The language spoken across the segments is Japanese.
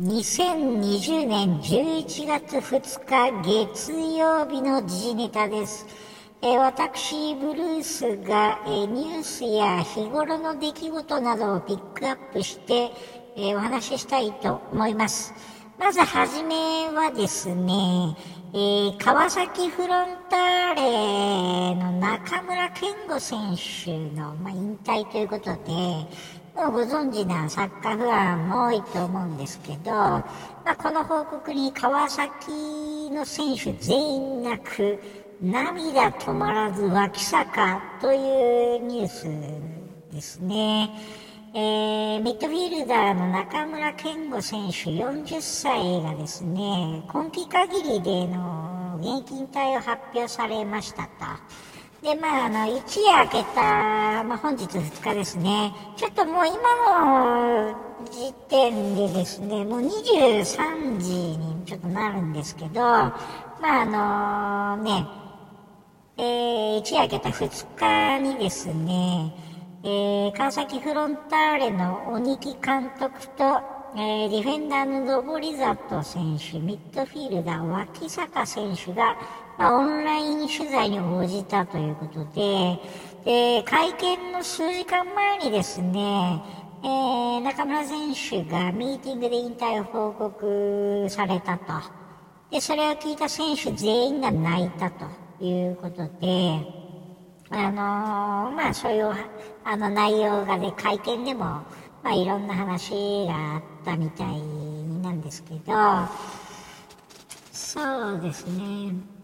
2020年11月2日月曜日の時事ネタです。え、私、ブルースが、え、ニュースや日頃の出来事などをピックアップして、え、お話ししたいと思います。まずはじめはですね、え川崎フロンターレの中村健吾選手の、まあ、引退ということで、もうご存知なサッカーファンも多いと思うんですけど、まあ、この報告に川崎の選手全員泣く涙止まらず脇坂というニュースですね。えー、ミッドフィールダーの中村健吾選手40歳がですね、今季限りでの現役引退を発表されましたと。で、まあ、あの、一夜明けた、まあ、本日2日ですね。ちょっともう今の時点でですね、もう23時にちょっとなるんですけど、まあ、あのね、えー、一夜明けた2日にですね、えー、川崎フロンターレの鬼木監督と、えー、ディフェンダーのドボリザット選手、ミッドフィールダー脇坂選手が、まあ、オンライン取材に応じたということで、で、会見の数時間前にですね、えー、中村選手がミーティングで引退を報告されたと。で、それを聞いた選手全員が泣いたということで、あのー、まあそういうあの内容がね、会見でも、まあいろんな話があったみたいなんですけど、そうですね。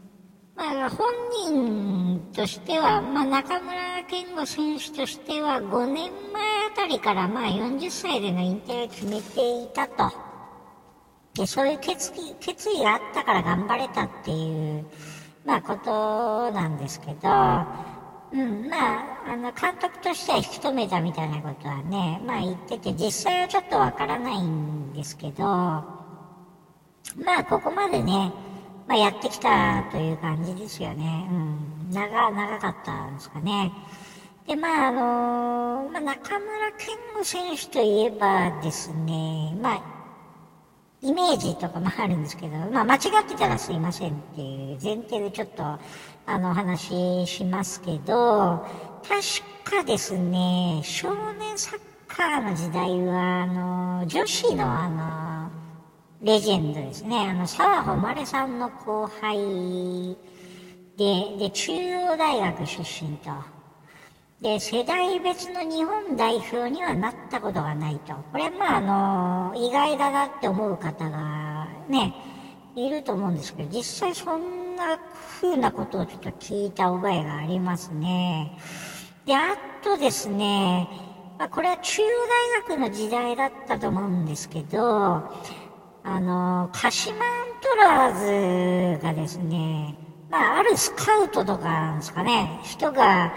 まあ、本人としては、まあ、中村健吾選手としては5年前あたりからまあ40歳での引退を決めていたと。で、そういう決意、決意があったから頑張れたっていう、まあことなんですけど、うん、まあ、あの、監督としては引き止めたみたいなことはね、まあ言ってて、実際はちょっとわからないんですけど、まあここまでね、まあ、やってきたという感じですよね。うん。長、長かったんですかね。で、まあ、あのまあ、中村健吾選手といえばですね、まあ、イメージとかもあるんですけど、まあ、間違ってたらすいませんっていう前提でちょっと、あの、話しますけど、確かですね、少年サッカーの時代は、あの、女子のあの、レジェンドですね。あの、沢誉さんの後輩で、で、中央大学出身と。で、世代別の日本代表にはなったことがないと。これ、まあ、あの、意外だなって思う方がね、いると思うんですけど、実際そんな風なことをちょっと聞いた覚えがありますね。で、あとですね、まあ、これは中央大学の時代だったと思うんですけど、あの、鹿島アントラーズがですね、まあ、あるスカウトとかなんですかね、人が、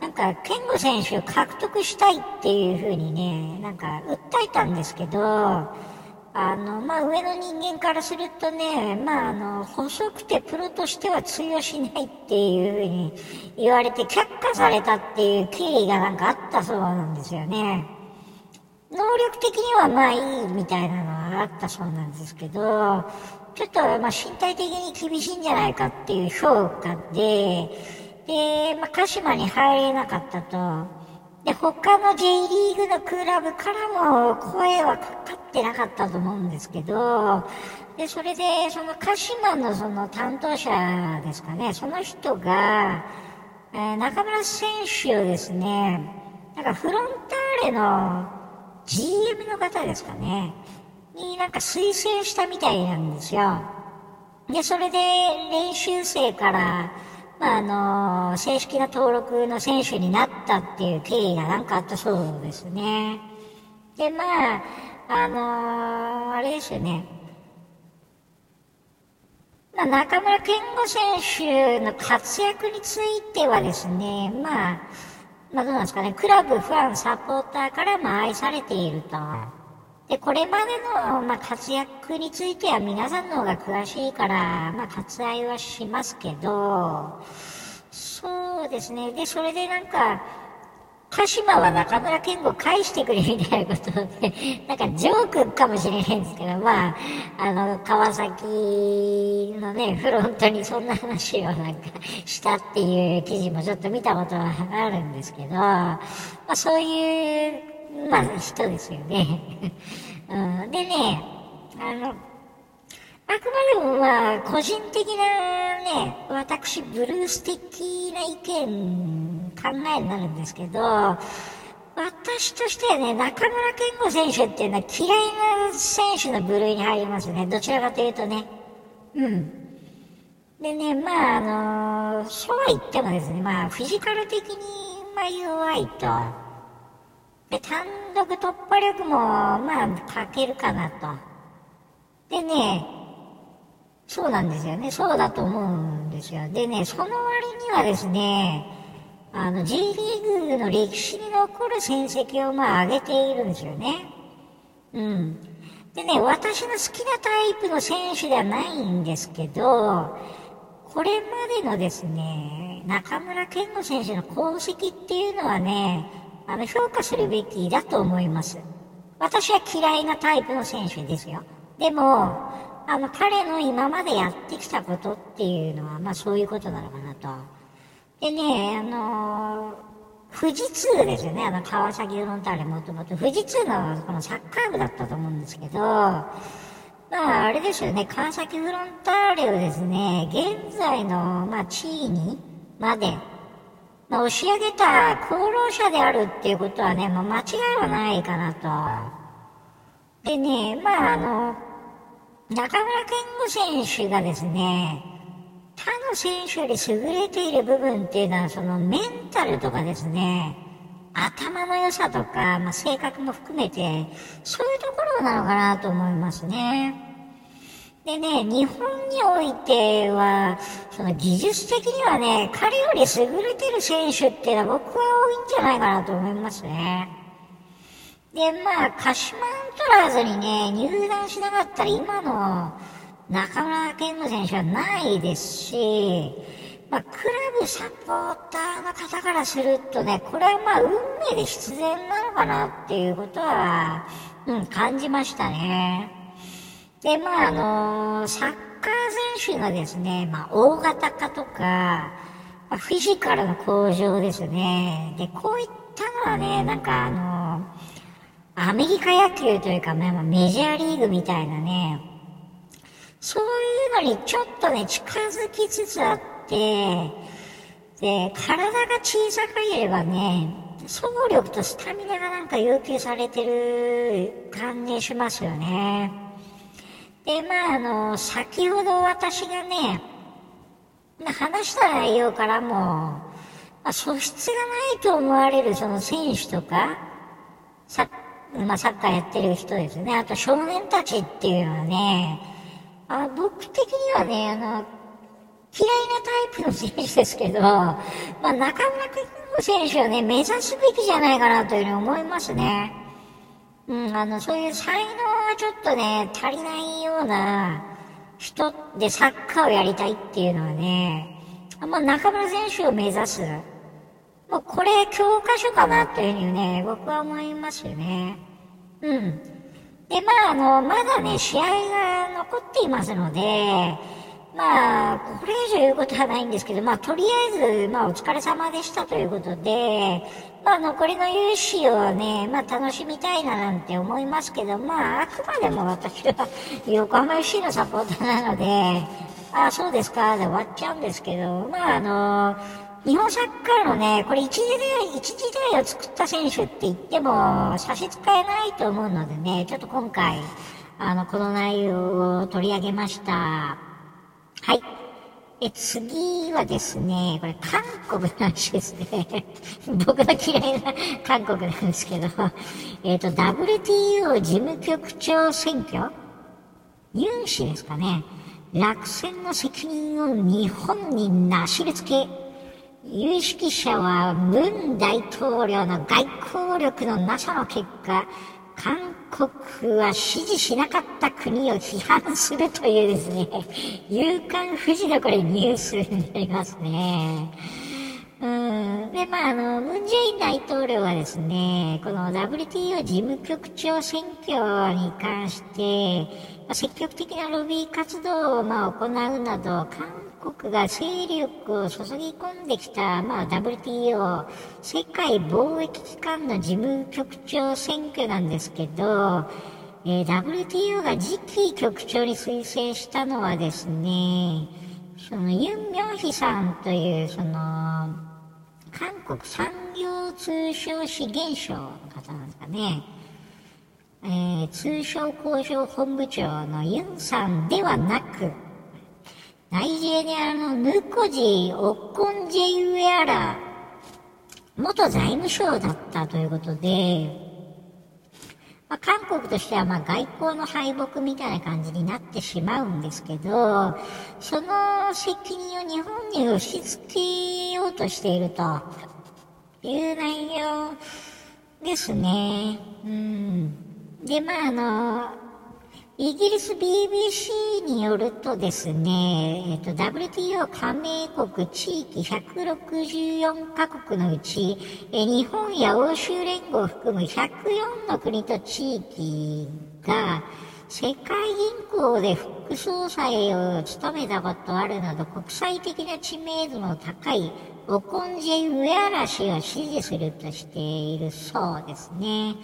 なんか、健吾選手を獲得したいっていう風にね、なんか、訴えたんですけど、あの、まあ、上の人間からするとね、まあ、あの、細くてプロとしては通用しないっていう風に言われて却下されたっていう経緯がなんかあったそうなんですよね。能力的にはまあいいみたいなのはあったそうなんですけど、ちょっとまあ身体的に厳しいんじゃないかっていう評価で、で、まあ鹿島に入れなかったと。で、他の J リーグのクラブからも声はかかってなかったと思うんですけど、で、それで、その鹿島のその担当者ですかね、その人が、えー、中村選手をですね、なんかフロンターレの GM の方ですかね、になんか推薦したみたいなんですよ。で、それで練習生から、まあ、あの、正式な登録の選手になったっていう経緯がなんかあったそうですね。で、まあ、あのあれですよね。まあ、中村健吾選手の活躍についてはですね、まあ、まあどうなんですかね、クラブ、ファン、サポーターからも愛されていると。で、これまでの、まあ、活躍については皆さんの方が詳しいから、まあ、割愛はしますけど、そうですね。で、それでなんか、鹿島は中村健吾返してくれみたいなことで、なんかジョークかもしれないんですけど、まあ、あの、川崎のね、フロントにそんな話をなんかしたっていう記事もちょっと見たことはあるんですけど、まあそういう、まあ人ですよね。うん、でね、あの、あくまでもまあ、個人的なね、私、ブルース的な意見、考えになるんですけど、私としてはね、中村健吾選手っていうのは嫌いな選手の部類に入りますね。どちらかというとね。うん。でね、まああのそうは言ってもですね、まあフィジカル的に、まあ弱いと。で、単独突破力も、まあ、欠けるかなと。でね、そうなんですよね。そうだと思うんですよ。でね、その割にはですね、あの、J リーグの歴史に残る戦績をまあ上げているんですよね。うん。でね、私の好きなタイプの選手ではないんですけど、これまでのですね、中村健吾選手の功績っていうのはね、あの、評価するべきだと思います。私は嫌いなタイプの選手ですよ。でも、あの、彼の今までやってきたことっていうのは、まあそういうことなのかなと。でね、あのー、富士通ですよね、あの、川崎フロンターレもともと。富士通のこのサッカー部だったと思うんですけど、まああれですよね、川崎フロンターレをですね、現在の、まあ地位にまで、まあ、押し上げた功労者であるっていうことはね、まあ間違いはないかなと。でね、まああの、中村健吾選手がですね、他の選手より優れている部分っていうのは、そのメンタルとかですね、頭の良さとか、まあ、性格も含めて、そういうところなのかなと思いますね。でね、日本においては、その技術的にはね、彼より優れてる選手っていうのは僕は多いんじゃないかなと思いますね。で、まあ、鹿島アントラーズにね、入団しなかったら今の中村健吾選手はないですし、まあ、クラブサポーターの方からするとね、これはまあ、運命で必然なのかなっていうことは、うん、感じましたね。で、まあ、あのー、サッカー選手のですね、まあ、大型化とか、まあ、フィジカルの向上ですね。で、こういったのはね、なんかあのーアメリカ野球というか、まあ、メジャーリーグみたいなね、そういうのにちょっとね、近づきつつあって、で、体が小さければね、走力とスタミナがなんか要求されてる感じしますよね。で、まあ、あの、先ほど私がね、話した内容からも、まあ、素質がないと思われるその選手とか、サまあ、サッカーやってる人ですね。あと少年たちっていうのはね、あ僕的にはね、あの、嫌いなタイプの選手ですけど、まあ、中村君の選手はね、目指すべきじゃないかなというふうに思いますね。うん、あの、そういう才能はちょっとね、足りないような人でサッカーをやりたいっていうのはね、まあ、中村選手を目指す。もうこれ教科書かなというふうにね、僕は思いますよね。うん。で、まあ、あの、まだね、試合が残っていますので、まあ、これ以上言うことはないんですけど、まあ、とりあえず、まあ、お疲れ様でしたということで、まあ、残りの勇姿をね、まあ、楽しみたいななんて思いますけど、まあ、あくまでも私は横浜 FC のサポーターなので、ああ、そうですか、で終わっちゃうんですけど、まあ、あの日本サッカーのね、これ一時代、一時代を作った選手って言っても差し支えないと思うのでね、ちょっと今回、あの、この内容を取り上げました。はい。え、次はですね、これ韓国の話ですね。僕の嫌いな韓国なんですけど、えっ、ー、と、WTO 事務局長選挙？ユン氏ですかね。落選の責任を日本になしりつけ、有識者は文大統領の外交力のなさの結果、韓国は支持しなかった国を批判するというですね、夕刊富士のこれニュースになりますね。うん、で、まあ、あの、ムン・ジェイン大統領はですね、この WTO 事務局長選挙に関して、ま、積極的なロビー活動を、まあ、行うなど、韓国が勢力を注ぎ込んできた、まあ、WTO、世界貿易機関の事務局長選挙なんですけど、えー、WTO が次期局長に推薦したのはですね、そのユン・ミョンヒさんという、その、韓国産業通商資源省の方なんですかね。えー、通商交渉本部長のユンさんではなく、ナイジェリアのヌコジ・オッコンジェイウェアラ元財務省だったということで、まあ、韓国としてはま外交の敗北みたいな感じになってしまうんですけど、その責任を日本に押し付けようとしているという内容ですね。うん。で、まあ、あの、イギリス BBC によるとですね、えっと、WTO 加盟国地域164カ国のうち、え日本や欧州連合を含む104の国と地域が、世界銀行で副総裁を務めたことあるなど国際的な知名度の高いオコンジェ・ウェアラ氏を支持するとしているそうですね。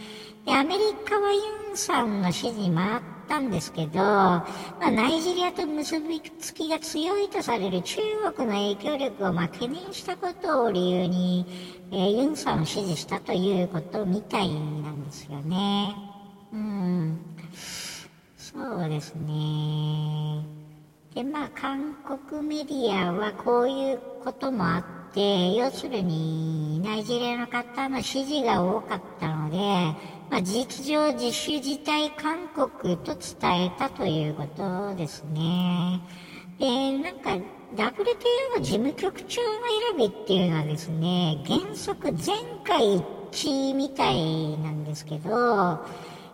で、アメリカはユンさんの支持もあったんですけど、まあ、ナイジェリアと結びつきが強いとされる中国の影響力をまあ懸念したことを理由に、えー、ユンさんを支持したということみたいなんですよね。うん。そうですね。で、まあ、韓国メディアはこういうこともあって、要するに、ナイジェリアの方の支持が多かったので、まあ、事実上自主自体韓国と伝えたということですね。で、なんか WTO の事務局長の選びっていうのはですね、原則全会一致みたいなんですけど、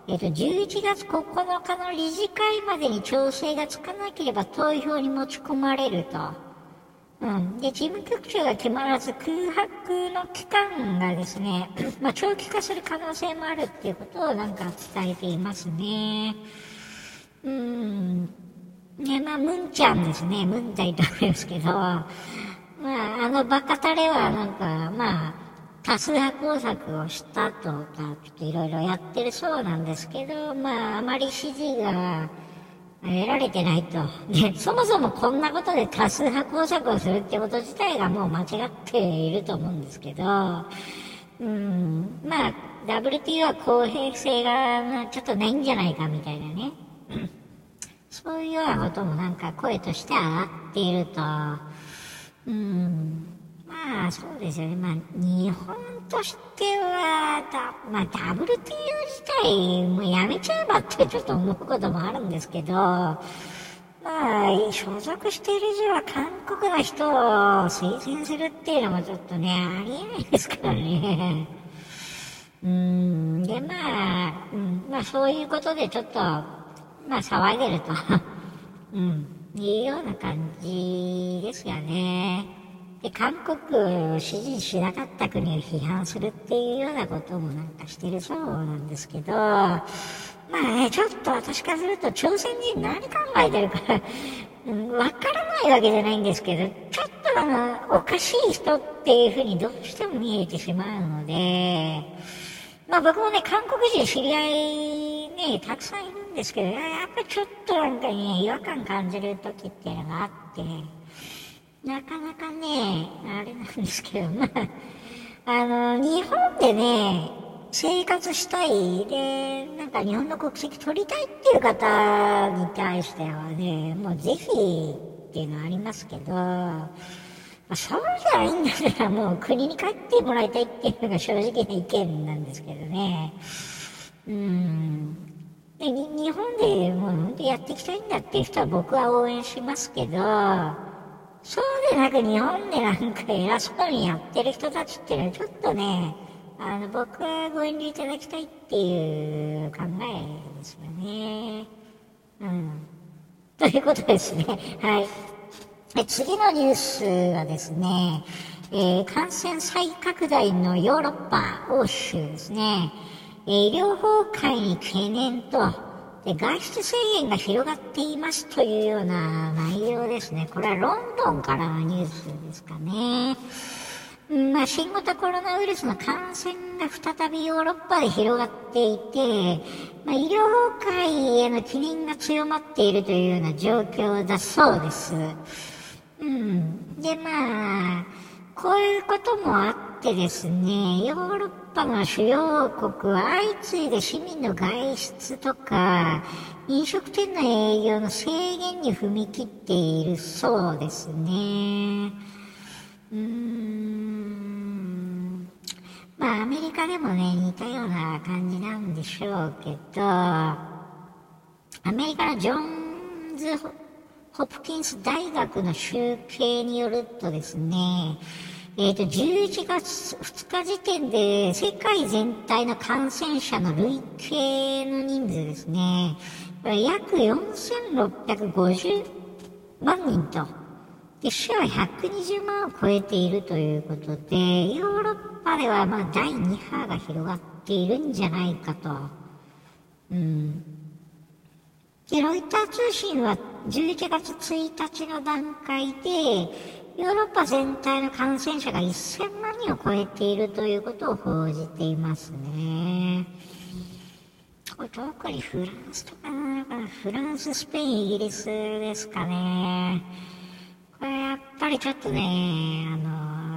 えっと、11月9日の理事会までに調整がつかなければ投票に持ち込まれると。うん。で、事務局長が決まらず空白の期間がですね、まあ、長期化する可能性もあるっていうことをなんか伝えていますね。うん。ね、まあ、ムンちゃんですね。ムン大統領ですけど、まあ、あのバカタレはなんか、まあ、多数派工作をしたとか、ちょっといろいろやってるそうなんですけど、まあ、あまり支持が、得られてないと。で、そもそもこんなことで多数派工作をするってこと自体がもう間違っていると思うんですけど、うん、まあ、WTO は公平性がちょっとないんじゃないかみたいなね。そういうようなこともなんか声として上がっていると、うん、まあそうですよね。まあ日本としては、まあ WTO 自体もうやめちゃえばってちょっと思うこともあるんですけど、まあ所属している以上は韓国の人を推薦するっていうのもちょっとね、ありえないですからね。うん、でまあ、うん、まあそういうことでちょっと、まあ騒いでると、うん、いうような感じですよね。で、韓国を支持しなかった国を批判するっていうようなこともなんかしてるそうなんですけど、まあね、ちょっと私からすると朝鮮人何考えてるか、わからないわけじゃないんですけど、ちょっとあの、おかしい人っていうふうにどうしても見えてしまうので、まあ僕もね、韓国人知り合いね、たくさんいるんですけど、やっぱりちょっとなんかね、違和感感じる時っていうのがあって、なかなかね、あれなんですけど、まあ、あの、日本でね、生活したい、で、なんか日本の国籍取りたいっていう方に対してはね、もうぜひっていうのはありますけど、まあ、そうじゃないんだったらもう国に帰ってもらいたいっていうのが正直な意見なんですけどね。うん。で日本でもう本当やっていきたいんだっていう人は僕は応援しますけど、そうでなく日本でなんか偉そうにやってる人たちっていうのはちょっとね、あの、僕はご遠慮いただきたいっていう考えですよね。うん。ということですね。はい。次のニュースはですね、えー、感染再拡大のヨーロッパ、欧州ですね、えー、医療崩壊に懸念と、で外出制限が広がっていますというような内容ですね。これはロンドンからのニュースですかね。まあ、新型コロナウイルスの感染が再びヨーロッパで広がっていて、まあ、医療崩壊への懸念が強まっているというような状況だそうです。うん。で、まあ、こういうこともあってですね、ヨーロッパの主要国は相次いで市民の外出とか、飲食店の営業の制限に踏み切っているそうですね。うーん。まあ、アメリカでもね、似たような感じなんでしょうけど、アメリカのジョンズ・ホプキンス大学の集計によるとですね、えっ、ー、と、11月2日時点で世界全体の感染者の累計の人数ですね、約4650万人と。で、死は120万を超えているということで、ヨーロッパではまあ第2波が広がっているんじゃないかと。うん。で、ロイター通信は11月1日の段階で、ヨーロッパ全体の感染者が1000万人を超えているということを報じていますね。これ特にフランスとかなのかなフランス、スペイン、イギリスですかね。これやっぱりちょっとね、あ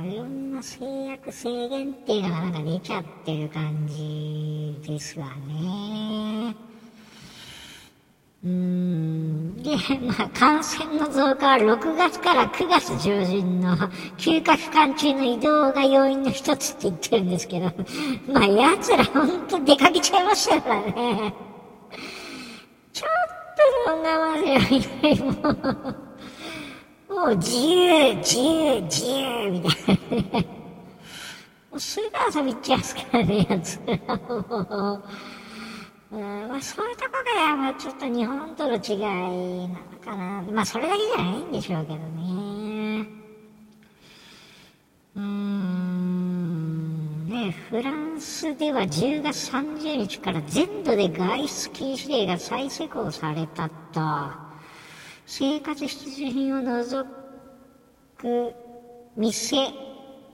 の、いろんな制約、制限っていうのがなんか出ちゃってる感じですわね。うーん。で、まあ、感染の増加は6月から9月上旬の休暇期間中の移動が要因の一つって言ってるんですけど、まあ、奴らほんと出かけちゃいましたからね。ちょっと我慢せよ、以外も。もう自由、自由、自由、みたいなね。もうすぐ遊び行っちゃいますからね、やつらも。んまあ、そういうとこが、まあ、ちょっと日本との違いなのかな。まあ、それだけじゃないんでしょうけどね。うん。ね、フランスでは10月30日から全土で外出禁止令が再施行されたと。生活必需品を除く店、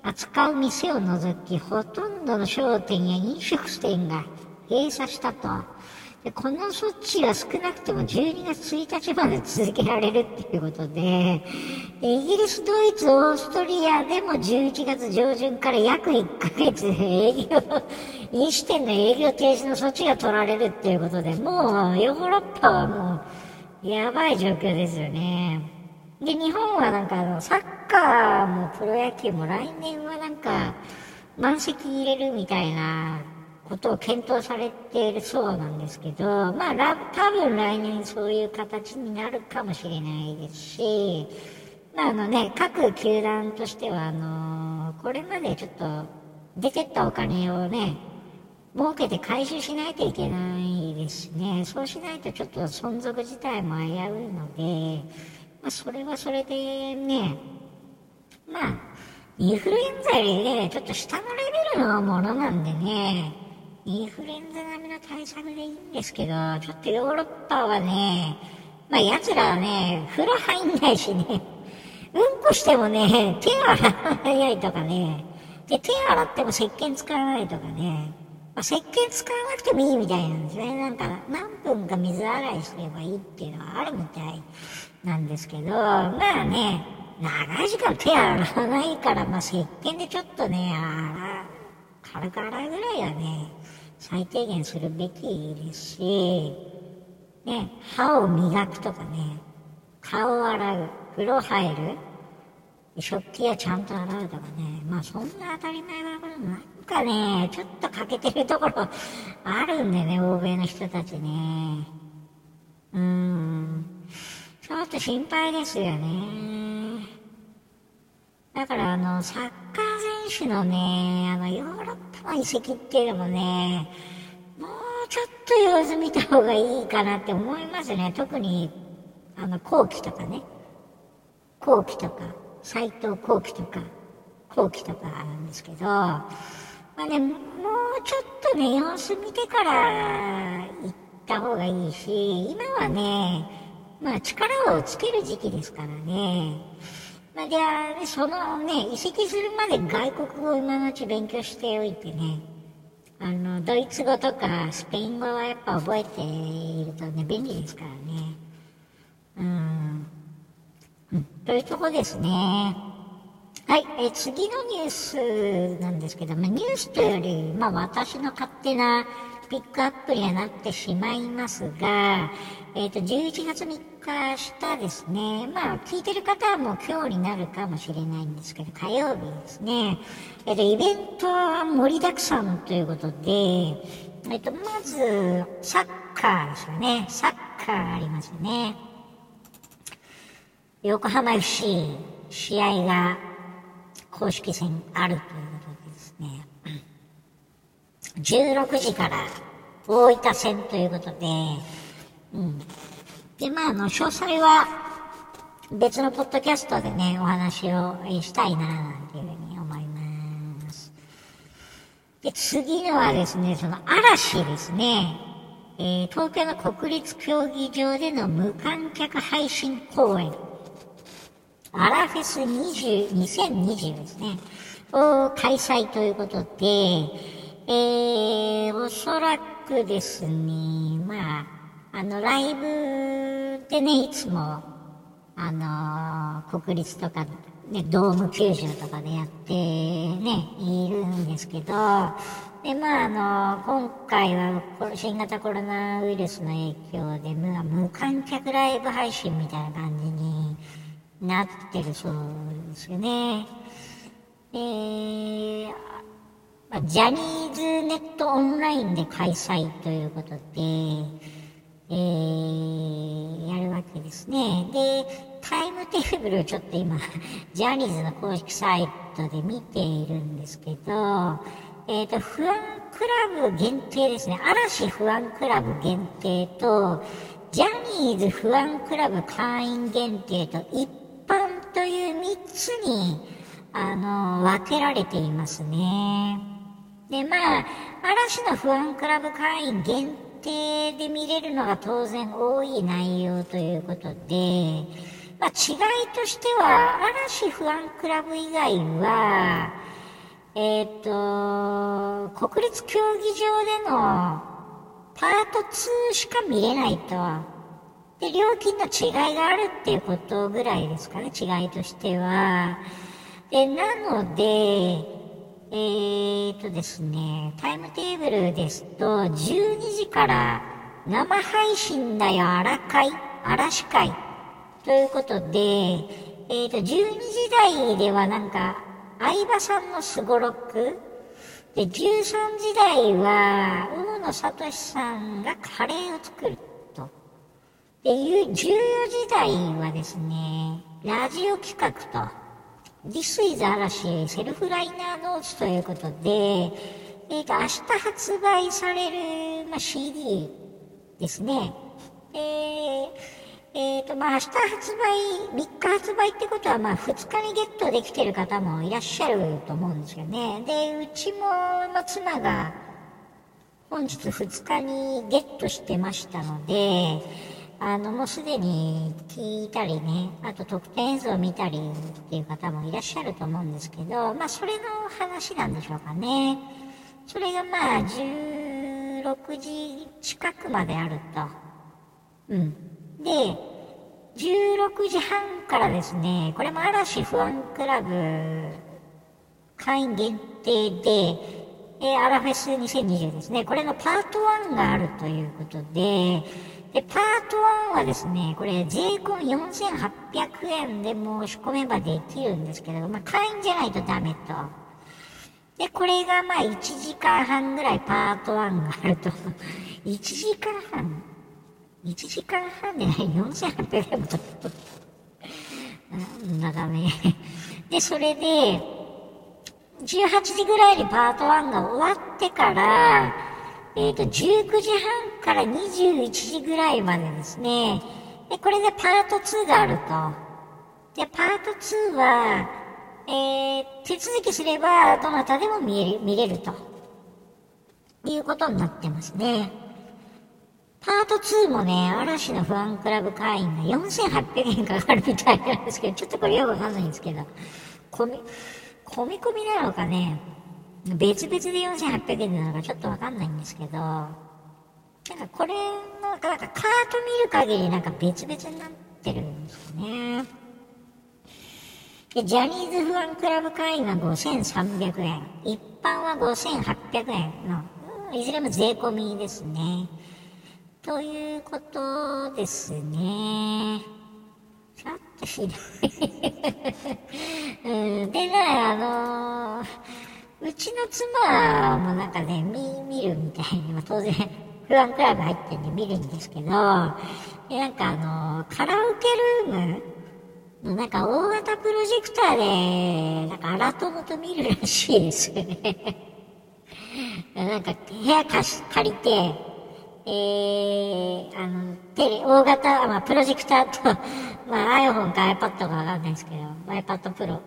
扱う店を除き、ほとんどの商店や飲食店が閉鎖したと。でこの措置は少なくとも12月1日まで続けられるっていうことで、イギリス、ドイツ、オーストリアでも11月上旬から約1ヶ月営業、飲酒店の営業停止の措置が取られるっていうことで、もうヨーロッパはもうやばい状況ですよね。で、日本はなんかあの、サッカーもプロ野球も来年はなんか、満席入れるみたいなことを検討されているそうなんですけど、まあ、多分来年そういう形になるかもしれないですし、まああのね、各球団としてはあのこれまでちょっと出てったお金をね、儲けて回収しないといけないですね。そうしないとちょっと存続自体も危ういので、まあ、それはそれでね、まあ、インフルエンザよりね、ちょっと下のレベルのものなんでね、インフルエンザ並みの対策でいいんですけど、ちょっとヨーロッパはね、まあ奴らはね、風呂入んないしね、うんこしてもね、手洗わないとかね、で、手洗っても石鹸使わないとかね、まあ、石鹸使わなくてもいいみたいなんですね。なんか何分か水洗いすればいいっていうのはあるみたいなんですけど、まあね、長い時間手洗わないから、まあ石鹸でちょっとね、洗軽く洗うぐらいはね、最低限するべきですし、ね、歯を磨くとかね、顔を洗う、風呂入る、食器はちゃんと洗うとかね、まあそんな当たり前なことなんかね、ちょっと欠けてるところあるんでね、欧米の人たちね。うーん。ちょっと心配ですよね。だからあの、サッカー選手のね、あの、ヨーロッパの移籍っていうのもね、もうちょっと様子見た方がいいかなって思いますね。特に、あの、後期とかね。後期とか。斎藤幸輝とか、後期とかなんですけど、まあね、もうちょっとね、様子見てから行った方がいいし、今はね、まあ力をつける時期ですからね、じゃあ、そのね、移籍するまで外国語を今のうち勉強しておいてね、あの、ドイツ語とかスペイン語はやっぱ覚えているとね、便利ですからね。うん。というとこですね。はい、え次のニュースなんですけども、ニュースというより、まあ私の勝手なピックアップにはなってしまいますが、えっ、ー、と、11月3日したですね、まあ、聞いてる方はもう今日になるかもしれないんですけど、火曜日ですね、えっ、ー、と、イベントは盛りだくさんということで、えっ、ー、と、まず、サッカーですよね。サッカーありますよね。横浜 FC、試合が公式戦あるという、16時から大分戦ということで、うん。で、まあ、あの、詳細は別のポッドキャストでね、お話をしたいな、なんていうふうに思います。で、次のはですね、その嵐ですね。えー、東京の国立競技場での無観客配信公演。アラフェス20、2020ですね。を開催ということで、えー、おそらくですね、まあ、あの、ライブでね、いつも、あの国立とか、ね、ドーム球場とかでやってね、いるんですけど、で、まあ、あの今回は新型コロナウイルスの影響で、まあ、無観客ライブ配信みたいな感じになってるそうですよね。えー、まあ、ジャニーズネットオンラインで開催ということで、えー、やるわけですね。で、タイムテーブルをちょっと今、ジャニーズの公式サイトで見ているんですけど、えっ、ー、と、不安クラブ限定ですね。嵐不安クラブ限定と、ジャニーズ不安クラブ会員限定と一般という3つに、あの、分けられていますね。で、まあ、嵐の不安クラブ会員限定で見れるのが当然多い内容ということで、まあ、違いとしては、嵐不安クラブ以外は、えっ、ー、と、国立競技場でのパート2しか見れないと。で、料金の違いがあるっていうことぐらいですかね、違いとしては。で、なので、えーとですね、タイムテーブルですと、12時から生配信だよ、荒会、嵐会。ということで、えーと、12時台ではなんか、相葉さんのすごろく。で、13時台は、大野聡さんがカレーを作ると。で、14時台はですね、ラジオ企画と。This is 嵐セルフライナーノーツということで、えー、と、明日発売される、まあ、CD ですね。えー、えー、と、まあ、明日発売、3日発売ってことは、まあ、2日にゲットできてる方もいらっしゃると思うんですよね。で、うちも、まあ、妻が、本日2日にゲットしてましたので、あの、もうすでに聞いたりね、あと特典映像を見たりっていう方もいらっしゃると思うんですけど、まあ、それの話なんでしょうかね。それがまあ、16時近くまであると。うん。で、16時半からですね、これも嵐不安クラブ会員限定で、えー、アラフェス2020ですね、これのパート1があるということで、で、パート1はですね、これ税込4800円で申し込めばできるんですけれど、まあ、会員じゃないとダメと。で、これがまあ1時間半ぐらいパート1があると。1時間半 ?1 時間半でない ?4800 円もちょっと。だダメ。で、それで、18時ぐらいにパート1が終わってから、えっ、ー、と、19時半から21時ぐらいまでですね。で、これでパート2があると。で、パート2は、えー、手続きすれば、どなたでも見れる、見れると。いうことになってますね。パート2もね、嵐のファンクラブ会員が4800円かかるみたいなんですけど、ちょっとこれよくわかんないんですけど、込み、込み込みなのかね、別々で4800円なのかちょっとわかんないんですけど、なんかこれの、なんかカート見る限りなんか別々になってるんですよね。で、ジャニーズファンクラブ会員は5300円、一般は5800円の、いずれも税込みですね。ということですね。ちょっとひどい うん。でね、あのー、うちの妻もなんかね、見、見るみたいに、まあ、当然、ファンクラブ入ってんで見るんですけど、でなんかあの、カラオケルームなんか大型プロジェクターで、なんかアラトムと見るらしいですよね。なんか部屋貸し、借りて、えー、あの、テレ、大型、まあ、プロジェクターと、まあ、iPhone か iPad かわかんないですけど、iPad Pro、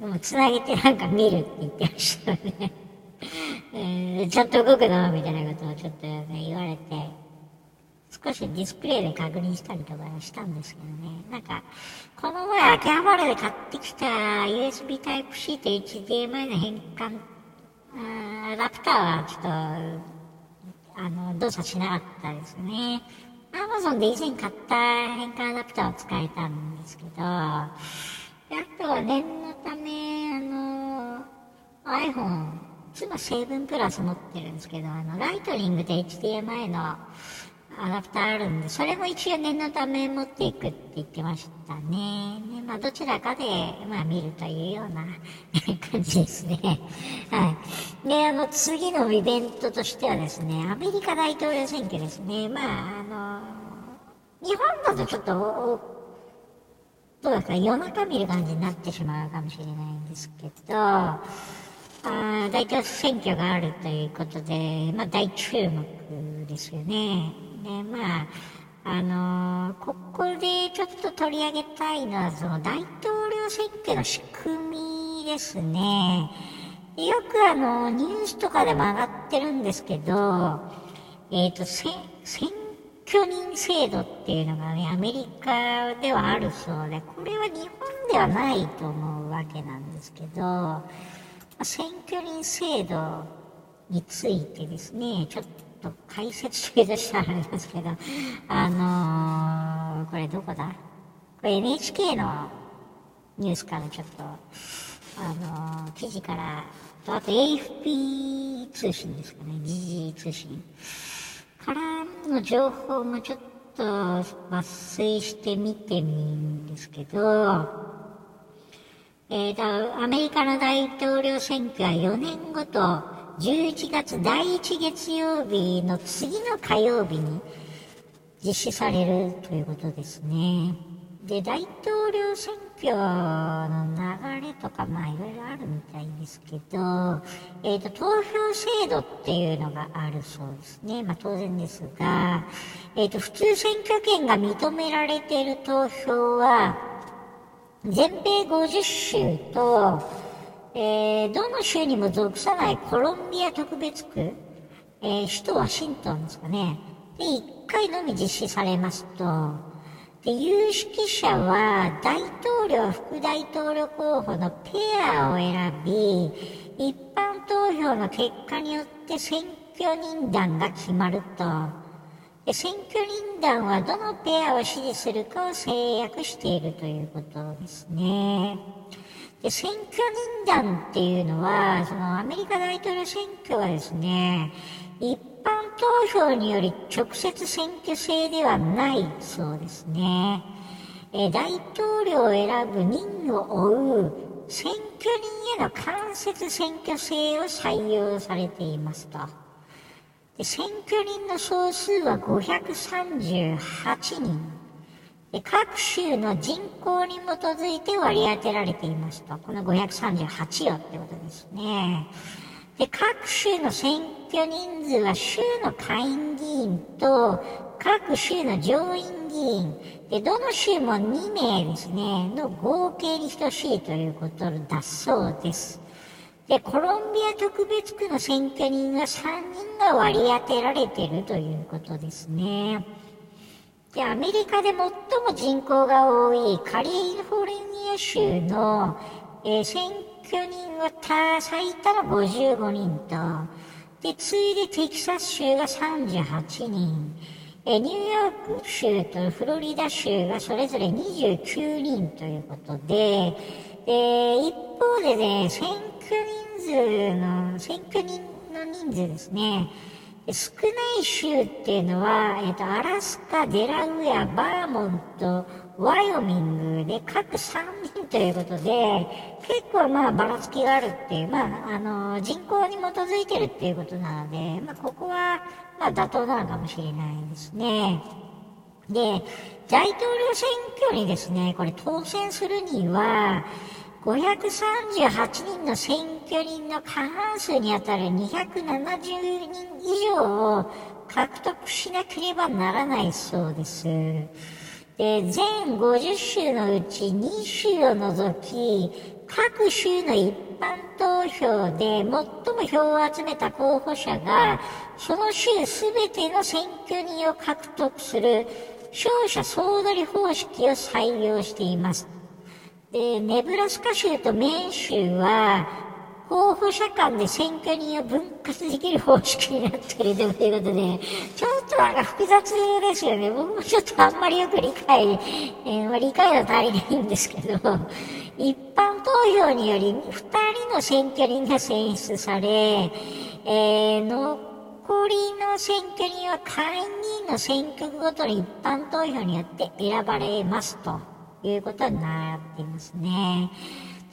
でもう繋げてなんか見るって言ってましたよね。えー、ちゃんと動くのみたいなことをちょっと、ね、言われて、少しディスプレイで確認したりとかしたんですけどね。なんか、この前、秋葉原で買ってきた USB Type-C と HDMI の変換、アダプターはちょっと、あの、動作しなかったですね。アマゾンで以前買った変換アダプターを使えたんですけど、あとは念のため、あの、iPhone、妻7プラス持ってるんですけど、あの、ライトニングと HDMI のアダプターあるんで、それも一応念のため持っていくって言ってましたね。ねまあ、どちらかで、まあ、見るというような感じですね。はい。で、あの、次のイベントとしてはですね、アメリカ大統領選挙ですね。まあ、あの、日本だとちょっと、どうですか、夜中見る感じになってしまうかもしれないんですけど、あ大統領選挙があるということで、まあ、大注目ですよね。で、まあ、あのー、ここでちょっと取り上げたいのは、その大統領選挙の仕組みですね。よくあの、ニュースとかでも上がってるんですけど、えっ、ー、と、選挙人制度っていうのがね、アメリカではあるそうで、これは日本ではないと思うわけなんですけど、選挙人制度についてですね、ちょっと解説中としてはありますけど、あのー、これどこだ？これ NHK のニュースからちょっと、あのー、記事から、あと AFP 通信ですかね、時事通信。からの情報もちょっと抜粋して見てみるんですけど、えーと、アメリカの大統領選挙は4年ごと11月第1月曜日の次の火曜日に実施されるということですね。で、大統領選挙の流れとか、まあいろいろあるみたいですけど、えっ、ー、と、投票制度っていうのがあるそうですね。まあ当然ですが、えっ、ー、と、普通選挙権が認められている投票は、全米50州と、えー、どの州にも属さないコロンビア特別区、えー、首都ワシントンですかね。で、1回のみ実施されますと、で、有識者は大統領、副大統領候補のペアを選び、一般投票の結果によって選挙人団が決まると。で選挙人団はどのペアを支持するかを制約しているということですね。で、選挙人団っていうのは、そのアメリカ大統領選挙はですね、一般投票により直接選挙制ではないそうですね。え大統領を選ぶ任を追う選挙人への間接選挙制を採用されていますと。で選挙人の総数は538人で。各州の人口に基づいて割り当てられていますと。この538よってことですね。で、各州の選挙人数は州の下院議員と各州の上院議員、で、どの州も2名ですね、の合計に等しいということだそうです。で、コロンビア特別区の選挙人が3人が割り当てられているということですね。で、アメリカで最も人口が多いカリフォルニア州の、えー、選挙人は最多の55人と、で、次いでテキサス州が38人、えニューヨーク州とフロリダ州がそれぞれ29人ということで、で、一方でね、選挙人数の、選挙人の人数ですね、少ない州っていうのは、えっ、と、アラスカ、デラウェア、バーモント、ワイオミングで各3人ということで、結構まあばらつきがあるっていう、まあ、あの、人口に基づいてるっていうことなので、まあ、ここは、まあ、妥当なのかもしれないですね。で、大統領選挙にですね、これ当選するには、538人の選挙人の過半数にあたる270人以上を獲得しなければならないそうです。で、全50州のうち2州を除き、各州の一般投票で最も票を集めた候補者が、その州すべての選挙人を獲得する勝者総取り方式を採用しています。で、ネブラスカ州とメーン州は、候補者間で選挙人を分割できる方式になっているということで、ちょっとなんか複雑ですよね。僕もちょっとあんまりよく理解、えー、まあ、理解は足りないんですけど、一般投票により2人の選挙人が選出され、えー、残りの選挙人は会員議員の選挙区ごとに一般投票によって選ばれますということになっていますね。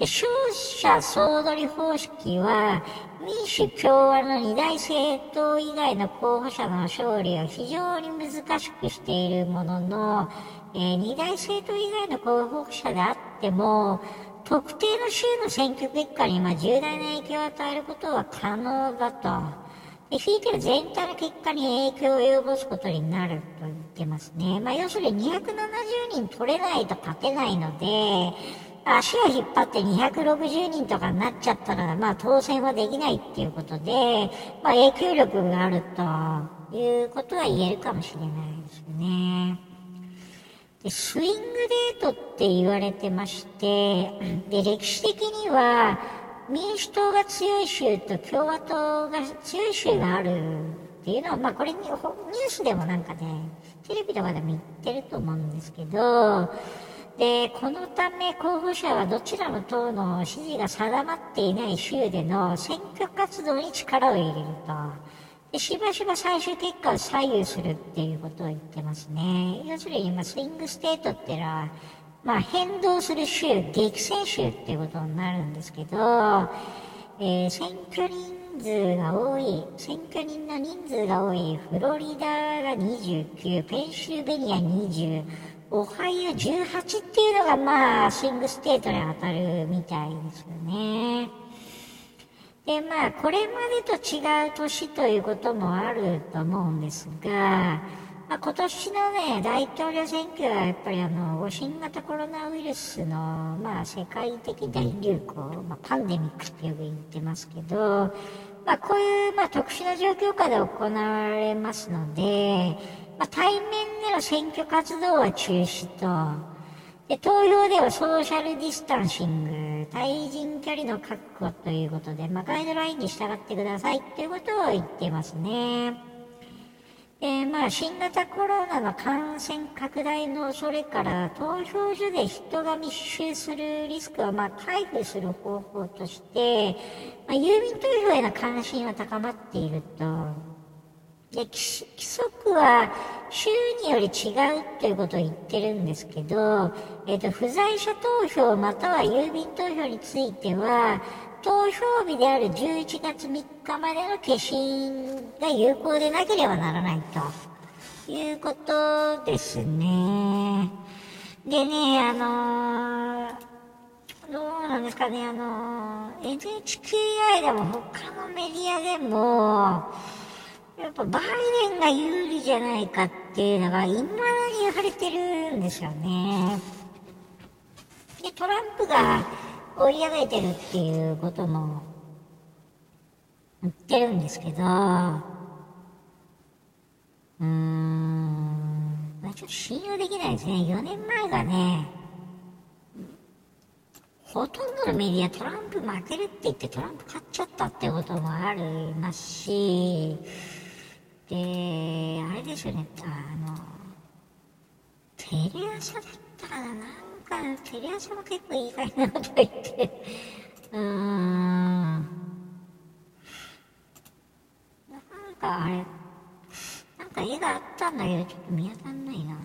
勝者総取り方式は民主共和の二大政党以外の候補者の勝利を非常に難しくしているものの、えー、二大政党以外の候補者であっても、特定の州の選挙結果にま重大な影響を与えることは可能だと。で、ひいてる全体の結果に影響を及ぼすことになると言ってますね。まあ、要するに270人取れないと勝てないので、足を引っ張って260人とかになっちゃったら、まあ当選はできないっていうことで、まあ影響力があるということは言えるかもしれないですね。で、スイングデートって言われてまして、で、歴史的には民主党が強い州と共和党が強い州があるっていうのは、まあこれニュースでもなんかね、テレビとかでも言ってると思うんですけど、で、このため候補者はどちらの党の支持が定まっていない州での選挙活動に力を入れると。でしばしば最終結果を左右するっていうことを言ってますね。要するに、まあ、スイングステートっていうのは、まあ、変動する州、激戦州っていうことになるんですけど、えー、選挙人数が多い、選挙人の人数が多いフロリダが29、ペンシルベニア20、オハイオ18っていうのがまあ、スイングステートに当たるみたいですよね。で、まあ、これまでと違う年ということもあると思うんですが、まあ、今年のね、大統領選挙はやっぱりあの、新型コロナウイルスの、まあ、世界的大流行、まあ、パンデミックってよく言ってますけど、まあ、こういう、まあ、特殊な状況下で行われますので、まあ、対面での選挙活動は中止と、で投票ではソーシャルディスタンシング、対人距離の確保ということで、まあ、ガイドラインに従ってくださいっていうことを言ってますね。で、まあ、新型コロナの感染拡大の恐れから、投票所で人が密集するリスクをまあ回避する方法として、まあ、郵便投票への関心は高まっていると。で規則は州により違うということを言ってるんですけど、えっ、ー、と、不在者投票または郵便投票については、投票日である11月3日までの消印が有効でなければならないということですね。でね、あのー、どうなんですかね、あのー、NHKI でも他のメディアでも、やっぱバイデンが有利じゃないかっていうのが、いまだに言われてるんですよね。で、トランプが追い上げてるっていうことも言ってるんですけど、うーん、まあ、ちょっと信用できないですね。4年前がね、ほとんどのメディアトランプ負けるって言ってトランプ勝っちゃったってこともありますし、で、あれですよね、あの、テレ朝だったかな、なんか、テレ朝も結構いい感じなこと言って、うーん、なんかあれ、なんか絵があったんだけど、ちょっと見当たんないな。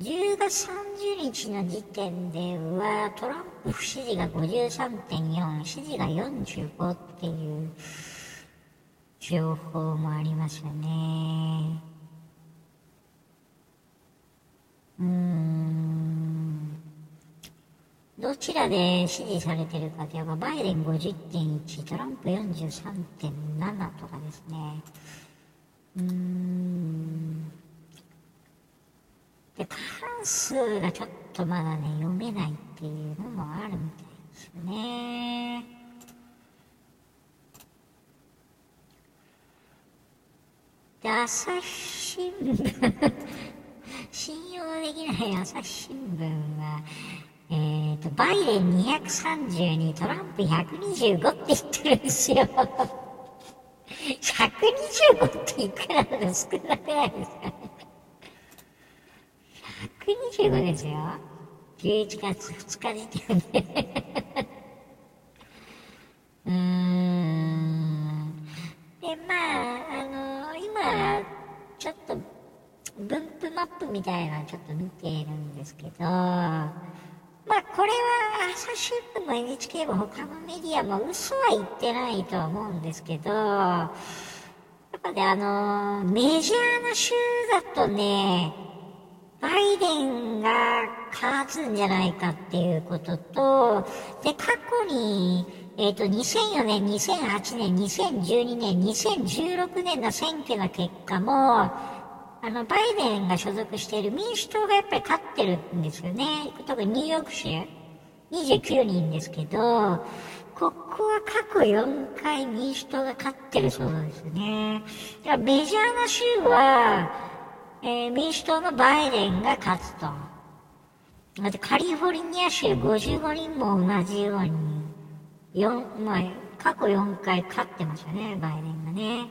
10月30日の時点では、トランプ不支持が53.4、支持が45っていう情報もありますよね。うーん。どちらで支持されてるかといえば、バイデン50.1、トランプ43.7とかですね。うーん。で、過半数がちょっとまだね、読めないっていうのもあるみたいですね。で、朝日新聞信用できない朝日新聞は、えーと、バイデン232、トランプ125って言ってるんですよ。125っていくらで少なくないですか？125ですよ。11月2日時点でうーん。で、まあ、あの、今、ちょっと、分布マップみたいなのちょっと見ているんですけど、まあ、これは朝日新聞も NHK も他のメディアも嘘は言ってないと思うんですけど、やっぱね、あの、メジャーな州だとね、バイデンが勝つんじゃないかっていうことと、で、過去に、えっ、ー、と、2004年、2008年、2012年、2016年の選挙の結果も、あの、バイデンが所属している民主党がやっぱり勝ってるんですよね。特にニューヨーク州、29人ですけど、ここは過去4回民主党が勝ってるそうですね。だからメジャーな州は、えー、民主党のバイデンが勝つと。だってカリフォルニア州55人も同じように、4、まあ、過去4回勝ってますよね、バイデンがね。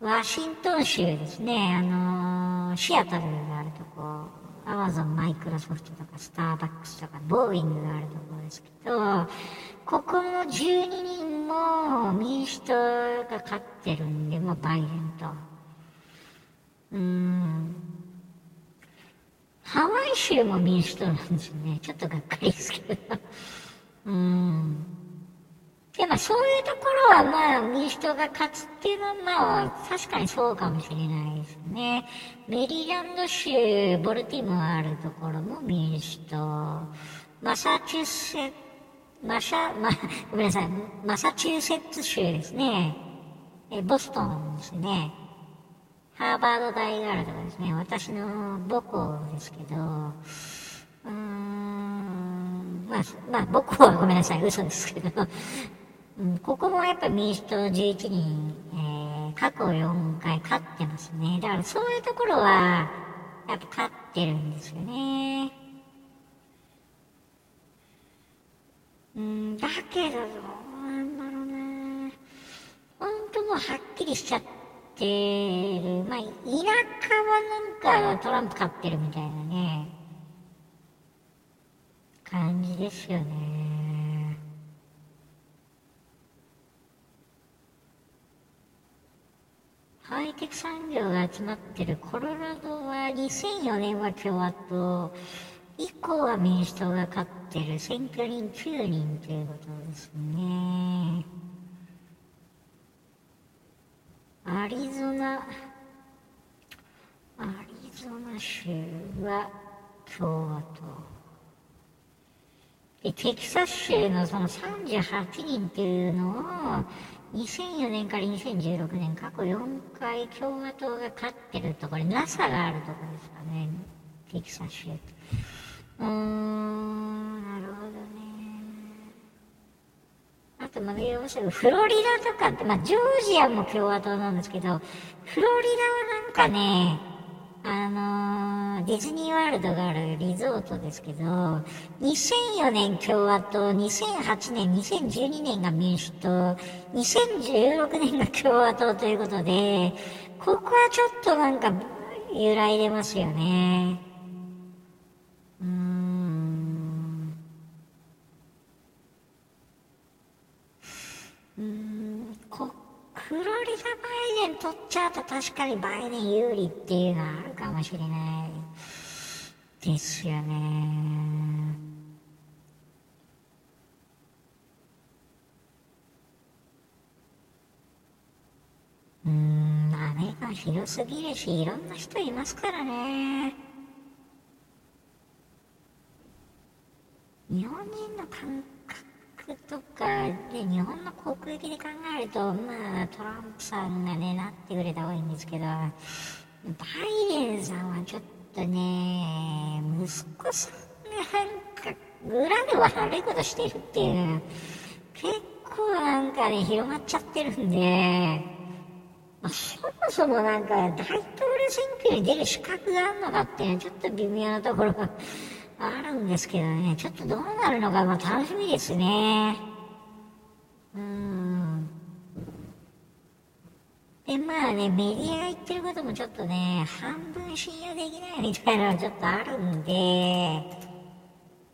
ワシントン州ですね、あのー、シアトルがあるとこ、アマゾン、マイクロソフトとか、スターバックスとか、ボーイングがあるところですけど、ここも12人も民主党が勝ってるんで、もうバイデンと。うん。ハワイ州も民主党なんですね。ちょっとがっかりですけど。うん。でもそういうところはまあ民主党が勝つっていうのはまあ確かにそうかもしれないですね。メリーランド州、ボルティモアあるところも民主党。マサチューセッマシャ、ま、ごめんなさい。マサチューセッツ州ですね。え、ボストンですね。ハーバード大があるとかですね、私の母校ですけど、うーん、まあ、まあ、母校はごめんなさい、嘘ですけど、うん、ここもやっぱり民主党11人、えー、過去4回勝ってますね。だからそういうところは、やっぱ勝ってるんですよね。うん、だけど、どうなんだろうな。本当もうはっきりしちゃって、てる。まあ、田舎はなんかトランプ勝ってるみたいなね、感じですよね。ハイテク産業が集まってるコロラドは2004年は共和党、以降は民主党が勝ってる選挙人9人ということですね。アリゾナ、アリゾナ州は共和党。で、テキサス州のその38人っていうのを、2004年から2016年、過去4回共和党が勝ってるところ、NASA があるところですかね、テキサス州。うーん、なるほどね。あと、まあ、要するにフロリダとかって、まあ、ジョージアも共和党なんですけど、フロリダはなんかね、あのー、ディズニーワールドがあるリゾートですけど、2004年共和党、2008年、2012年が民主党、2016年が共和党ということで、ここはちょっとなんか揺らいでますよね。うん、こフロリダ・バイデン取っちゃうと確かにバイデン有利っていうのはあるかもしれないですよね。うん、アメリカ広すぎるし、いろんな人いますからね。日本人の感とかで日本の国益で考えると、まあ、トランプさんがね、なってくれた方がいいんですけど、バイデンさんはちょっとね、息子さんがなんか、裏で悪いことしてるっていう、結構なんかね、広まっちゃってるんで、まあ、そもそもなんか、大統領選挙に出る資格があるのかっていうのはちょっと微妙なところがあるんですけどね、ちょっとどうなるのか、まあ、楽しみですね。うん。で、まあね、メディアが言ってることもちょっとね、半分信用できないみたいなのがちょっとあるんで、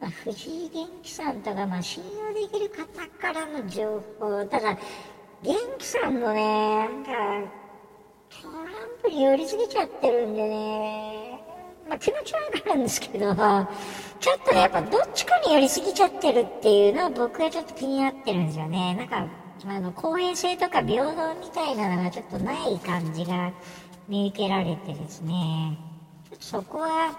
まあ、藤井元気さんとか、まあ、信用できる方からの情報、ただ、元気さんもね、なんか、トランプに寄りすぎちゃってるんでね、まあ、気持ちはわかるんですけど、ちょっとね、やっぱどっちかに寄りすぎちゃってるっていうのは僕はちょっと気になってるんですよね。なんか、あの、公平性とか平等みたいなのがちょっとない感じが見受けられてですね、そこは、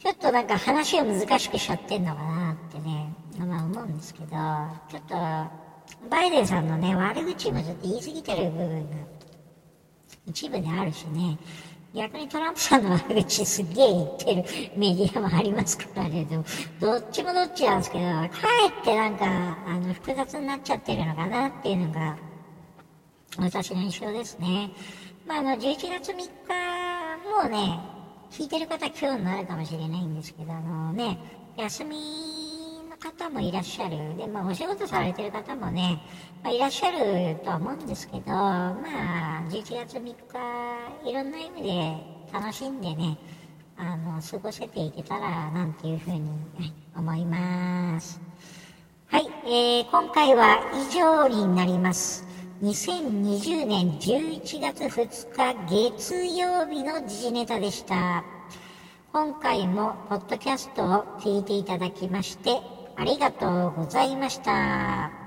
ちょっとなんか話を難しくしちゃってんのかなってね、まあ思うんですけど、ちょっと、バイデンさんのね、悪口もちょっと言い過ぎてる部分が一部であるしね、逆にトランプさんの悪口すっげえ言ってるメディアもありますからね、どっちもどっちなんですけど、かえってなんか、あの、複雑になっちゃってるのかなっていうのが、私の印象ですね。まあ、あの、11月3日、もうね、聞いてる方今日になるかもしれないんですけど、あのね、休み方もいらっしゃる。で、まあ、お仕事されてる方もね、まあ、いらっしゃるとは思うんですけど、まあ、11月3日、いろんな意味で楽しんでね、あの、過ごせていけたら、なんていうふうに、思います。はい、えー、今回は以上になります。2020年11月2日月曜日の時事ネタでした。今回もポッドキャストを聞いていただきましてありがとうございました。